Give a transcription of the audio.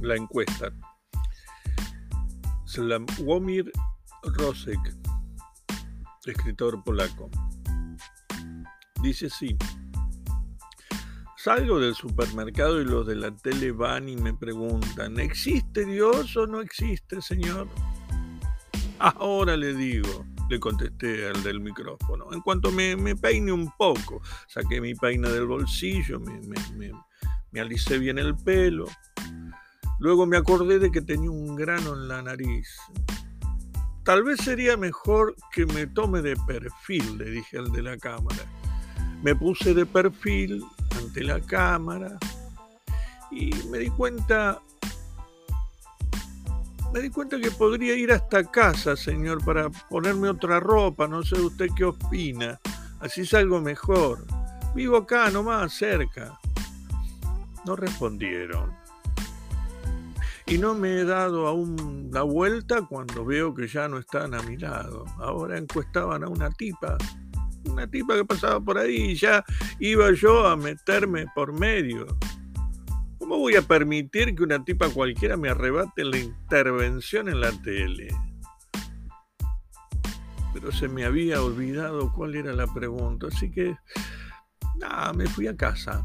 la encuesta. Sławomir Rosek, escritor polaco. Dice así. Salgo del supermercado y los de la tele van y me preguntan, ¿existe Dios o no existe, Señor? Ahora le digo, le contesté al del micrófono. En cuanto me, peine un poco, saqué mi peina del bolsillo, me, me, me alicé bien el pelo. Luego me acordé de que tenía un grano en la nariz. Tal vez sería mejor que me tome de perfil, le dije al de la cámara. Me puse de perfil ante la cámara y me di cuenta me di cuenta que podría ir hasta casa, señor, para ponerme otra ropa, no sé usted qué opina, así salgo mejor. Vivo acá nomás, cerca. No respondieron. Y no me he dado aún la vuelta cuando veo que ya no están a mi lado. Ahora encuestaban a una tipa una tipa que pasaba por ahí y ya iba yo a meterme por medio. ¿Cómo voy a permitir que una tipa cualquiera me arrebate la intervención en la tele? Pero se me había olvidado cuál era la pregunta, así que nada, me fui a casa.